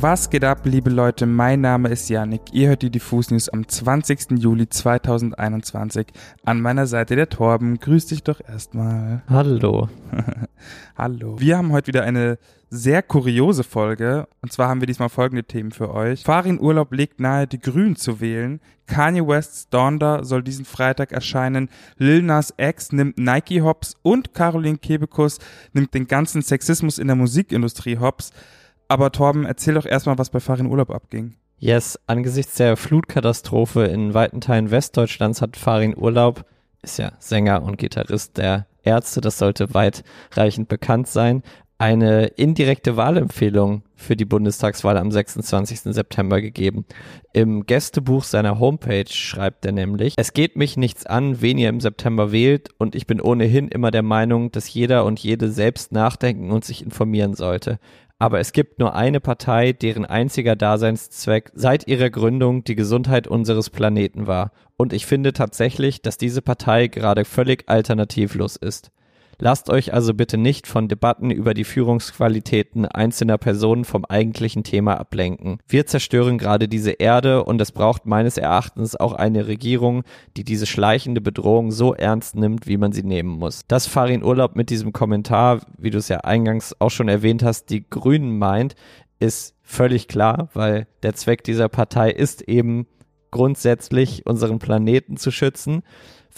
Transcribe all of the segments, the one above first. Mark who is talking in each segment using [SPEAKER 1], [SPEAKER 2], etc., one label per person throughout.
[SPEAKER 1] Was geht ab, liebe Leute? Mein Name ist Yannick. Ihr hört die Diffus News am 20. Juli 2021. An meiner Seite der Torben. Grüß dich doch erstmal.
[SPEAKER 2] Hallo.
[SPEAKER 1] Hallo. Wir haben heute wieder eine sehr kuriose Folge. Und zwar haben wir diesmal folgende Themen für euch. Farin Urlaub legt nahe, die Grünen zu wählen. Kanye Wests Donda soll diesen Freitag erscheinen. Lil Nas X nimmt Nike Hops und Caroline Kebekus nimmt den ganzen Sexismus in der Musikindustrie Hops. Aber Torben, erzähl doch erstmal, was bei Farin Urlaub abging.
[SPEAKER 2] Yes, angesichts der Flutkatastrophe in weiten Teilen Westdeutschlands hat Farin Urlaub, ist ja Sänger und Gitarrist der Ärzte, das sollte weitreichend bekannt sein, eine indirekte Wahlempfehlung für die Bundestagswahl am 26. September gegeben. Im Gästebuch seiner Homepage schreibt er nämlich, es geht mich nichts an, wen ihr im September wählt und ich bin ohnehin immer der Meinung, dass jeder und jede selbst nachdenken und sich informieren sollte. Aber es gibt nur eine Partei, deren einziger Daseinszweck seit ihrer Gründung die Gesundheit unseres Planeten war. Und ich finde tatsächlich, dass diese Partei gerade völlig alternativlos ist. Lasst euch also bitte nicht von Debatten über die Führungsqualitäten einzelner Personen vom eigentlichen Thema ablenken. Wir zerstören gerade diese Erde und es braucht meines Erachtens auch eine Regierung, die diese schleichende Bedrohung so ernst nimmt, wie man sie nehmen muss. Dass Farin Urlaub mit diesem Kommentar, wie du es ja eingangs auch schon erwähnt hast, die Grünen meint, ist völlig klar, weil der Zweck dieser Partei ist eben grundsätzlich unseren Planeten zu schützen.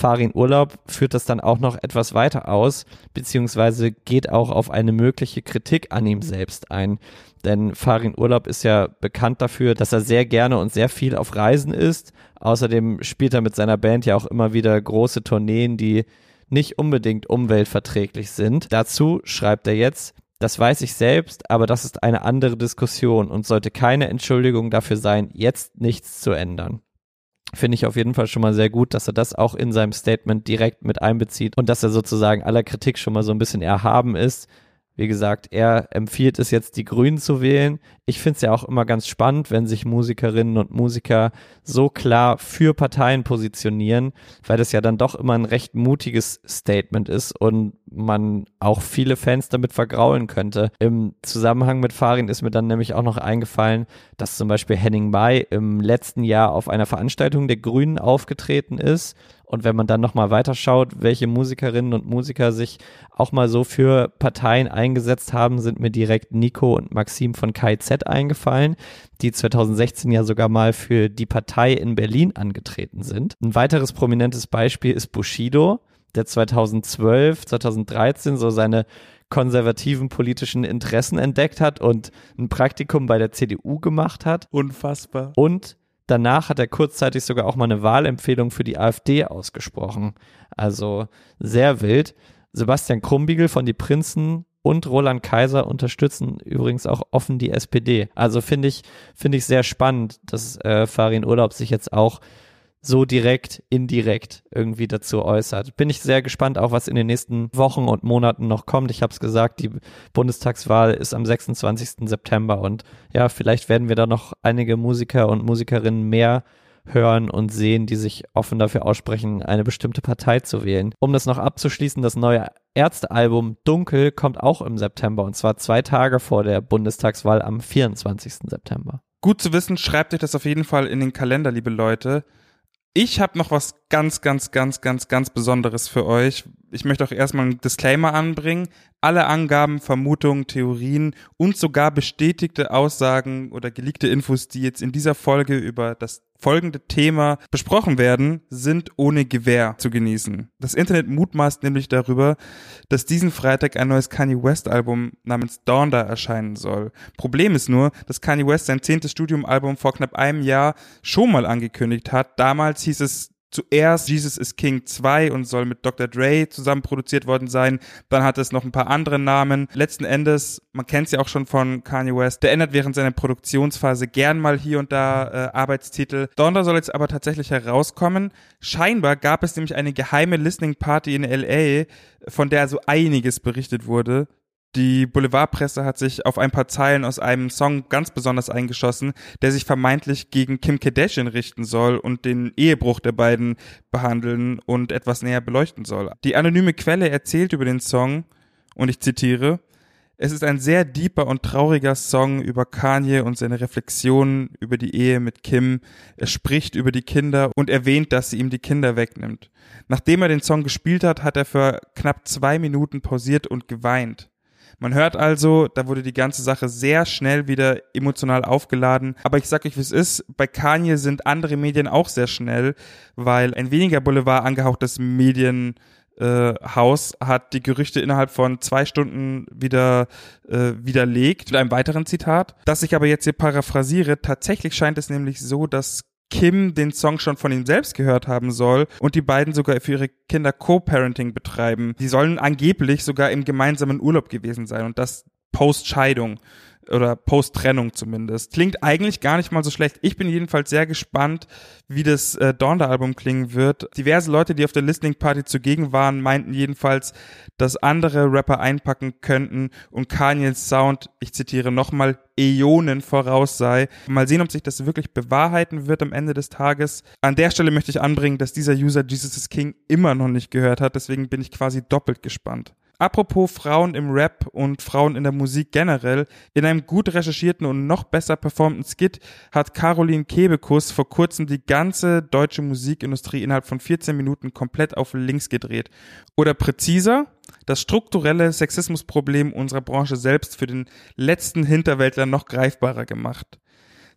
[SPEAKER 2] Farin Urlaub führt das dann auch noch etwas weiter aus, beziehungsweise geht auch auf eine mögliche Kritik an ihm selbst ein. Denn Farin Urlaub ist ja bekannt dafür, dass er sehr gerne und sehr viel auf Reisen ist. Außerdem spielt er mit seiner Band ja auch immer wieder große Tourneen, die nicht unbedingt umweltverträglich sind. Dazu schreibt er jetzt, das weiß ich selbst, aber das ist eine andere Diskussion und sollte keine Entschuldigung dafür sein, jetzt nichts zu ändern finde ich auf jeden Fall schon mal sehr gut, dass er das auch in seinem Statement direkt mit einbezieht und dass er sozusagen aller Kritik schon mal so ein bisschen erhaben ist. Wie gesagt, er empfiehlt es jetzt, die Grünen zu wählen. Ich finde es ja auch immer ganz spannend, wenn sich Musikerinnen und Musiker so klar für Parteien positionieren, weil das ja dann doch immer ein recht mutiges Statement ist und man auch viele Fans damit vergraulen könnte. Im Zusammenhang mit Farin ist mir dann nämlich auch noch eingefallen, dass zum Beispiel Henning May im letzten Jahr auf einer Veranstaltung der Grünen aufgetreten ist und wenn man dann nochmal weiterschaut, welche Musikerinnen und Musiker sich auch mal so für Parteien eingesetzt haben, sind mir direkt Nico und Maxim von KZ eingefallen, die 2016 ja sogar mal für die Partei in Berlin angetreten sind. Ein weiteres prominentes Beispiel ist Bushido, der 2012, 2013 so seine konservativen politischen Interessen entdeckt hat und ein Praktikum bei der CDU gemacht hat.
[SPEAKER 1] Unfassbar.
[SPEAKER 2] Und Danach hat er kurzzeitig sogar auch mal eine Wahlempfehlung für die AfD ausgesprochen. Also sehr wild. Sebastian Krumbiegel von Die Prinzen und Roland Kaiser unterstützen übrigens auch offen die SPD. Also finde ich, finde ich sehr spannend, dass äh, Farin Urlaub sich jetzt auch so direkt, indirekt irgendwie dazu äußert. Bin ich sehr gespannt, auch was in den nächsten Wochen und Monaten noch kommt. Ich habe es gesagt, die Bundestagswahl ist am 26. September und ja, vielleicht werden wir da noch einige Musiker und Musikerinnen mehr hören und sehen, die sich offen dafür aussprechen, eine bestimmte Partei zu wählen. Um das noch abzuschließen, das neue Ärztealbum Dunkel kommt auch im September und zwar zwei Tage vor der Bundestagswahl am 24. September.
[SPEAKER 1] Gut zu wissen, schreibt euch das auf jeden Fall in den Kalender, liebe Leute. Ich habe noch was ganz, ganz, ganz, ganz, ganz Besonderes für euch. Ich möchte auch erstmal einen Disclaimer anbringen. Alle Angaben, Vermutungen, Theorien und sogar bestätigte Aussagen oder geleakte Infos, die jetzt in dieser Folge über das folgende Thema besprochen werden, sind ohne Gewähr zu genießen. Das Internet mutmaßt nämlich darüber, dass diesen Freitag ein neues Kanye West Album namens Donda erscheinen soll. Problem ist nur, dass Kanye West sein zehntes Studiumalbum vor knapp einem Jahr schon mal angekündigt hat. Damals hieß es zuerst Jesus is King 2 und soll mit Dr. Dre zusammen produziert worden sein. Dann hat es noch ein paar andere Namen. Letzten Endes, man kennt es ja auch schon von Kanye West, der ändert während seiner Produktionsphase gern mal hier und da äh, Arbeitstitel. Donda soll jetzt aber tatsächlich herauskommen. Scheinbar gab es nämlich eine geheime Listening Party in LA, von der so einiges berichtet wurde. Die Boulevardpresse hat sich auf ein paar Zeilen aus einem Song ganz besonders eingeschossen, der sich vermeintlich gegen Kim Kardashian richten soll und den Ehebruch der beiden behandeln und etwas näher beleuchten soll. Die anonyme Quelle erzählt über den Song, und ich zitiere, Es ist ein sehr deeper und trauriger Song über Kanye und seine Reflexionen über die Ehe mit Kim. Er spricht über die Kinder und erwähnt, dass sie ihm die Kinder wegnimmt. Nachdem er den Song gespielt hat, hat er für knapp zwei Minuten pausiert und geweint. Man hört also, da wurde die ganze Sache sehr schnell wieder emotional aufgeladen. Aber ich sag euch, wie es ist. Bei Kanye sind andere Medien auch sehr schnell, weil ein weniger Boulevard angehauchtes Medien äh, Haus hat die Gerüchte innerhalb von zwei Stunden wieder äh, widerlegt. Mit einem weiteren Zitat, das ich aber jetzt hier paraphrasiere. Tatsächlich scheint es nämlich so, dass Kim den Song schon von ihm selbst gehört haben soll und die beiden sogar für ihre Kinder Co-Parenting betreiben. Die sollen angeblich sogar im gemeinsamen Urlaub gewesen sein und das Post-Scheidung oder Post-Trennung zumindest. Klingt eigentlich gar nicht mal so schlecht. Ich bin jedenfalls sehr gespannt, wie das äh, Donda-Album klingen wird. Diverse Leute, die auf der Listening Party zugegen waren, meinten jedenfalls, dass andere Rapper einpacken könnten und Kanye's Sound, ich zitiere nochmal, Äonen voraus sei. Mal sehen, ob sich das wirklich bewahrheiten wird am Ende des Tages. An der Stelle möchte ich anbringen, dass dieser User Jesus is King immer noch nicht gehört hat, deswegen bin ich quasi doppelt gespannt. Apropos Frauen im Rap und Frauen in der Musik generell, in einem gut recherchierten und noch besser performten Skit hat Caroline Kebekus vor kurzem die ganze deutsche Musikindustrie innerhalb von 14 Minuten komplett auf links gedreht. Oder präziser, das strukturelle Sexismusproblem unserer Branche selbst für den letzten Hinterwäldler noch greifbarer gemacht.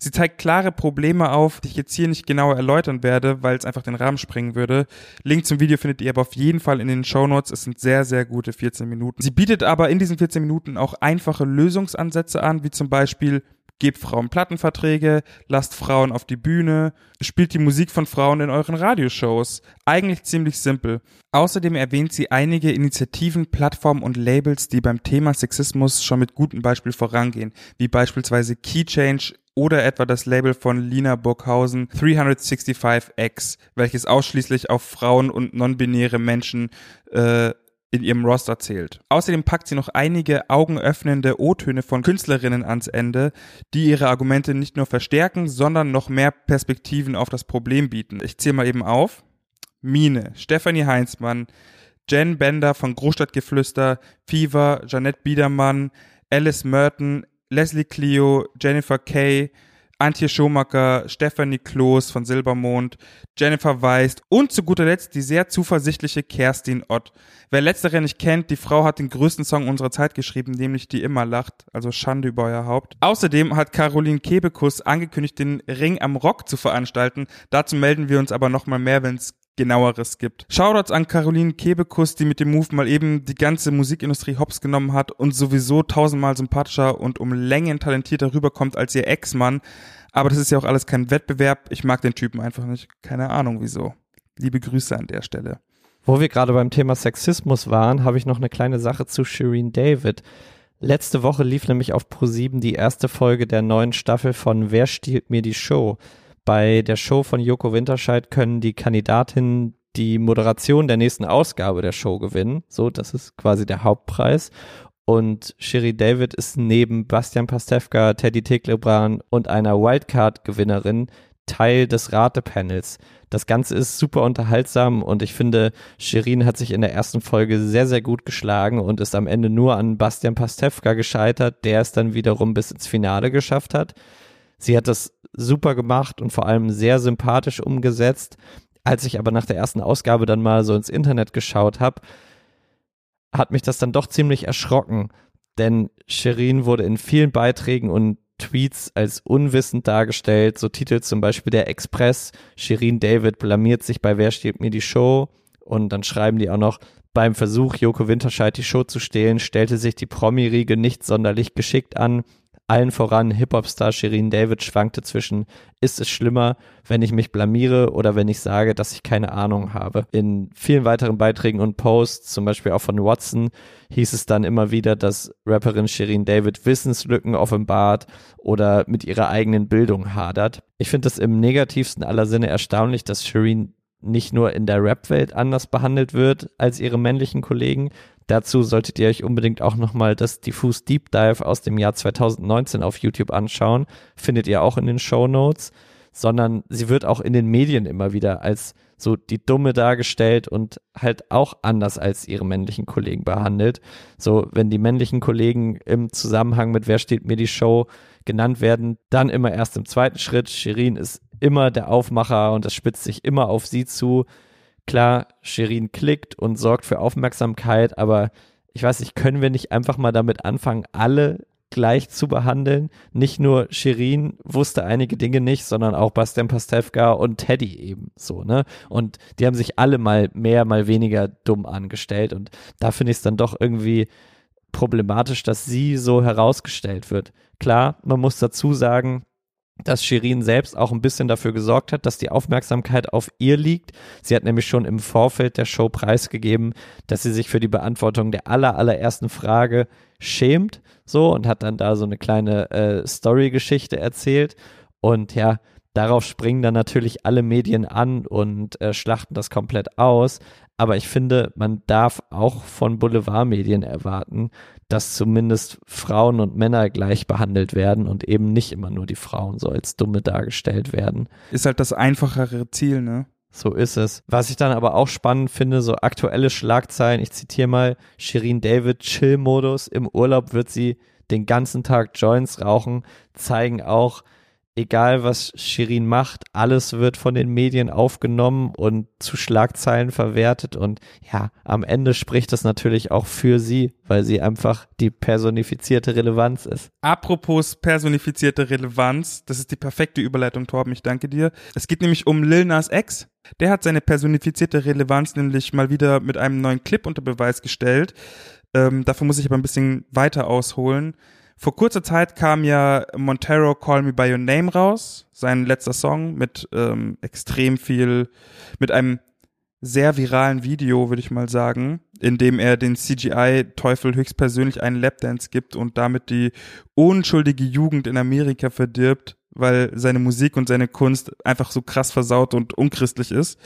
[SPEAKER 1] Sie zeigt klare Probleme auf, die ich jetzt hier nicht genauer erläutern werde, weil es einfach den Rahmen sprengen würde. Link zum Video findet ihr aber auf jeden Fall in den Show Notes. Es sind sehr, sehr gute 14 Minuten. Sie bietet aber in diesen 14 Minuten auch einfache Lösungsansätze an, wie zum Beispiel gebt Frauen Plattenverträge, lasst Frauen auf die Bühne, spielt die Musik von Frauen in euren Radioshows. Eigentlich ziemlich simpel. Außerdem erwähnt sie einige Initiativen, Plattformen und Labels, die beim Thema Sexismus schon mit gutem Beispiel vorangehen, wie beispielsweise Key Change, oder etwa das Label von Lina Burghausen 365X, welches ausschließlich auf Frauen und non-binäre Menschen äh, in ihrem Roster zählt. Außerdem packt sie noch einige augenöffnende O-Töne von Künstlerinnen ans Ende, die ihre Argumente nicht nur verstärken, sondern noch mehr Perspektiven auf das Problem bieten. Ich zähle mal eben auf. Mine, Stephanie Heinzmann, Jen Bender von Großstadtgeflüster, Fever, Janette Biedermann, Alice Merton, Leslie Clio, Jennifer Kay, Antje Schomacker, Stephanie Kloß von Silbermond, Jennifer Weist und zu guter Letzt die sehr zuversichtliche Kerstin Ott. Wer letztere nicht kennt, die Frau hat den größten Song unserer Zeit geschrieben, nämlich Die immer lacht, also Schande über euer Haupt. Außerdem hat Caroline Kebekus angekündigt, den Ring am Rock zu veranstalten. Dazu melden wir uns aber nochmal mehr, wenn es genaueres gibt. Shoutouts an Caroline Kebekus, die mit dem Move mal eben die ganze Musikindustrie hops genommen hat und sowieso tausendmal sympathischer und um Längen talentierter rüberkommt als ihr Ex-Mann. Aber das ist ja auch alles kein Wettbewerb. Ich mag den Typen einfach nicht. Keine Ahnung wieso. Liebe Grüße an der Stelle.
[SPEAKER 2] Wo wir gerade beim Thema Sexismus waren, habe ich noch eine kleine Sache zu Shireen David. Letzte Woche lief nämlich auf Pro7 die erste Folge der neuen Staffel von Wer stiehlt mir die Show? Bei der Show von Joko Winterscheid können die Kandidatinnen die Moderation der nächsten Ausgabe der Show gewinnen. So, das ist quasi der Hauptpreis. Und Sherry David ist neben Bastian Pastewka, Teddy Teklebran und einer Wildcard-Gewinnerin Teil des Ratepanels. Das Ganze ist super unterhaltsam und ich finde, Shirin hat sich in der ersten Folge sehr, sehr gut geschlagen und ist am Ende nur an Bastian Pastewka gescheitert, der es dann wiederum bis ins Finale geschafft hat. Sie hat das super gemacht und vor allem sehr sympathisch umgesetzt. Als ich aber nach der ersten Ausgabe dann mal so ins Internet geschaut habe, hat mich das dann doch ziemlich erschrocken, denn Shirin wurde in vielen Beiträgen und Tweets als unwissend dargestellt. So titelt zum Beispiel der Express, Shirin David blamiert sich bei Wer steht mir die Show? Und dann schreiben die auch noch, beim Versuch, Joko Winterscheid die Show zu stehlen, stellte sich die Promi-Riege nicht sonderlich geschickt an. Allen voran Hip-Hop-Star Shirin David schwankte zwischen, ist es schlimmer, wenn ich mich blamiere oder wenn ich sage, dass ich keine Ahnung habe. In vielen weiteren Beiträgen und Posts, zum Beispiel auch von Watson, hieß es dann immer wieder, dass Rapperin Shirin David Wissenslücken offenbart oder mit ihrer eigenen Bildung hadert. Ich finde es im negativsten aller Sinne erstaunlich, dass Shirin nicht nur in der Rap-Welt anders behandelt wird als ihre männlichen Kollegen, Dazu solltet ihr euch unbedingt auch nochmal das Diffus Deep Dive aus dem Jahr 2019 auf YouTube anschauen. Findet ihr auch in den Show Notes. sondern sie wird auch in den Medien immer wieder als so die Dumme dargestellt und halt auch anders als ihre männlichen Kollegen behandelt. So, wenn die männlichen Kollegen im Zusammenhang mit Wer steht mir die Show genannt werden, dann immer erst im zweiten Schritt. Shirin ist immer der Aufmacher und das spitzt sich immer auf sie zu. Klar, Shirin klickt und sorgt für Aufmerksamkeit, aber ich weiß nicht, können wir nicht einfach mal damit anfangen, alle gleich zu behandeln. Nicht nur Shirin wusste einige Dinge nicht, sondern auch Bastian Pastewka und Teddy eben so, ne? Und die haben sich alle mal mehr, mal weniger dumm angestellt und da finde ich es dann doch irgendwie problematisch, dass sie so herausgestellt wird. Klar, man muss dazu sagen, dass Shirin selbst auch ein bisschen dafür gesorgt hat, dass die Aufmerksamkeit auf ihr liegt. Sie hat nämlich schon im Vorfeld der Show preisgegeben, dass sie sich für die Beantwortung der aller, allerersten Frage schämt, so, und hat dann da so eine kleine äh, Story-Geschichte erzählt. Und ja, darauf springen dann natürlich alle Medien an und äh, schlachten das komplett aus. Aber ich finde, man darf auch von Boulevardmedien erwarten, dass zumindest Frauen und Männer gleich behandelt werden und eben nicht immer nur die Frauen so als Dumme dargestellt werden.
[SPEAKER 1] Ist halt das einfachere Ziel, ne?
[SPEAKER 2] So ist es. Was ich dann aber auch spannend finde, so aktuelle Schlagzeilen, ich zitiere mal, Shirin David Chill-Modus, im Urlaub wird sie den ganzen Tag Joints rauchen, zeigen auch, egal was Shirin macht, alles wird von den Medien aufgenommen und zu Schlagzeilen verwertet und ja, am Ende spricht das natürlich auch für sie, weil sie einfach die personifizierte Relevanz ist.
[SPEAKER 1] Apropos personifizierte Relevanz, das ist die perfekte Überleitung, Torben, ich danke dir. Es geht nämlich um Lil Nas X. Der hat seine personifizierte Relevanz nämlich mal wieder mit einem neuen Clip unter Beweis gestellt. Ähm, dafür muss ich aber ein bisschen weiter ausholen. Vor kurzer Zeit kam ja Montero Call Me By Your Name raus, sein letzter Song mit ähm, extrem viel, mit einem sehr viralen Video, würde ich mal sagen, in dem er den CGI-Teufel höchstpersönlich einen Lapdance gibt und damit die unschuldige Jugend in Amerika verdirbt, weil seine Musik und seine Kunst einfach so krass versaut und unchristlich ist.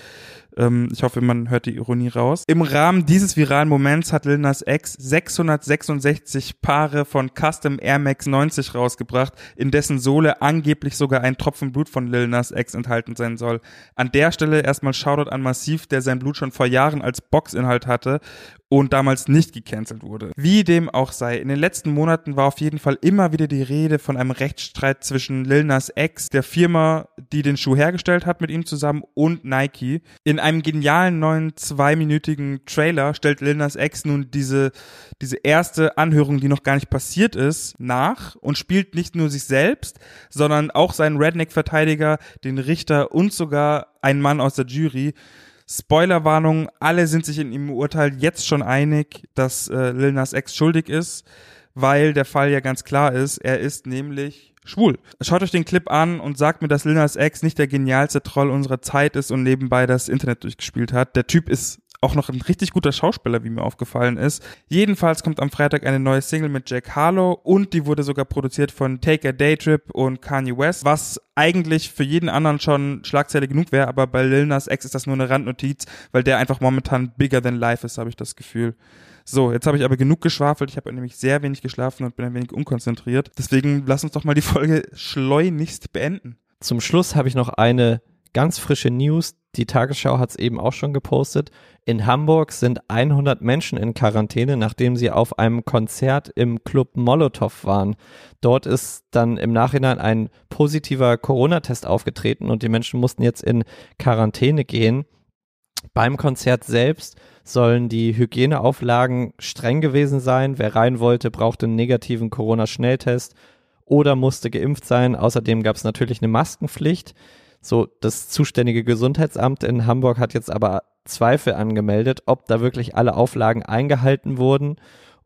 [SPEAKER 1] Ähm, ich hoffe, man hört die Ironie raus. Im Rahmen dieses viralen Moments hat Lil Nas X 666 Paare von Custom Air Max 90 rausgebracht, in dessen Sohle angeblich sogar ein Tropfen Blut von Lil Nas enthalten sein soll. An der Stelle erstmal Shoutout an Massiv, der sein Blut schon vor Jahren als Boxinhalt hatte und damals nicht gecancelt wurde. Wie dem auch sei, in den letzten Monaten war auf jeden Fall immer wieder die Rede von einem Rechtsstreit zwischen Lil Nas X, der Firma, die den Schuh hergestellt hat mit ihm zusammen, und Nike. In einem genialen neuen zweiminütigen Trailer stellt Lil Nas X nun diese, diese erste Anhörung, die noch gar nicht passiert ist, nach und spielt nicht nur sich selbst, sondern auch seinen Redneck-Verteidiger, den Richter und sogar einen Mann aus der Jury. Spoilerwarnung, alle sind sich in ihrem Urteil jetzt schon einig, dass äh, Lil Nas X schuldig ist, weil der Fall ja ganz klar ist, er ist nämlich schwul. Schaut euch den Clip an und sagt mir, dass Lil Nas X nicht der genialste Troll unserer Zeit ist und nebenbei das Internet durchgespielt hat. Der Typ ist auch noch ein richtig guter Schauspieler, wie mir aufgefallen ist. Jedenfalls kommt am Freitag eine neue Single mit Jack Harlow und die wurde sogar produziert von Take a Day Trip und Kanye West, was eigentlich für jeden anderen schon Schlagzeile genug wäre, aber bei Lil Nas X ist das nur eine Randnotiz, weil der einfach momentan bigger than life ist, habe ich das Gefühl. So, jetzt habe ich aber genug geschwafelt. Ich habe nämlich sehr wenig geschlafen und bin ein wenig unkonzentriert. Deswegen lass uns doch mal die Folge schleunigst beenden.
[SPEAKER 2] Zum Schluss habe ich noch eine ganz frische News. Die Tagesschau hat es eben auch schon gepostet. In Hamburg sind 100 Menschen in Quarantäne, nachdem sie auf einem Konzert im Club Molotow waren. Dort ist dann im Nachhinein ein positiver Corona-Test aufgetreten und die Menschen mussten jetzt in Quarantäne gehen. Beim Konzert selbst sollen die Hygieneauflagen streng gewesen sein. Wer rein wollte, brauchte einen negativen Corona-Schnelltest oder musste geimpft sein. Außerdem gab es natürlich eine Maskenpflicht. So, das zuständige Gesundheitsamt in Hamburg hat jetzt aber Zweifel angemeldet, ob da wirklich alle Auflagen eingehalten wurden.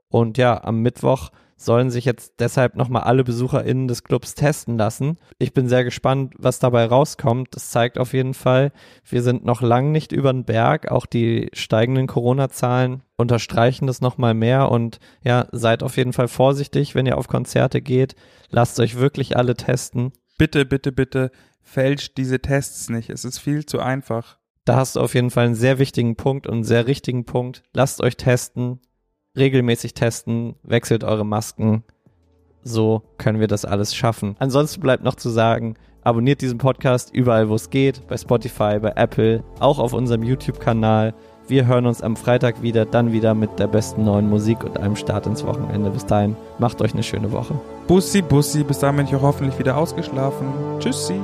[SPEAKER 2] Und ja, am Mittwoch sollen sich jetzt deshalb nochmal alle BesucherInnen des Clubs testen lassen. Ich bin sehr gespannt, was dabei rauskommt. Das zeigt auf jeden Fall, wir sind noch lang nicht über den Berg. Auch die steigenden Corona-Zahlen unterstreichen das nochmal mehr. Und ja, seid auf jeden Fall vorsichtig, wenn ihr auf Konzerte geht. Lasst euch wirklich alle testen.
[SPEAKER 1] Bitte, bitte, bitte fälscht diese Tests nicht. Es ist viel zu einfach.
[SPEAKER 2] Da hast du auf jeden Fall einen sehr wichtigen Punkt und einen sehr richtigen Punkt. Lasst euch testen, regelmäßig testen, wechselt eure Masken. so können wir das alles schaffen. Ansonsten bleibt noch zu sagen, abonniert diesen Podcast überall, wo es geht, bei Spotify, bei Apple, auch auf unserem YouTube-Kanal. Wir hören uns am Freitag wieder, dann wieder mit der besten neuen Musik und einem Start ins Wochenende. Bis dahin, macht euch eine schöne Woche.
[SPEAKER 1] Bussi, Bussi, bis dahin bin ich auch hoffentlich wieder ausgeschlafen. Tschüssi.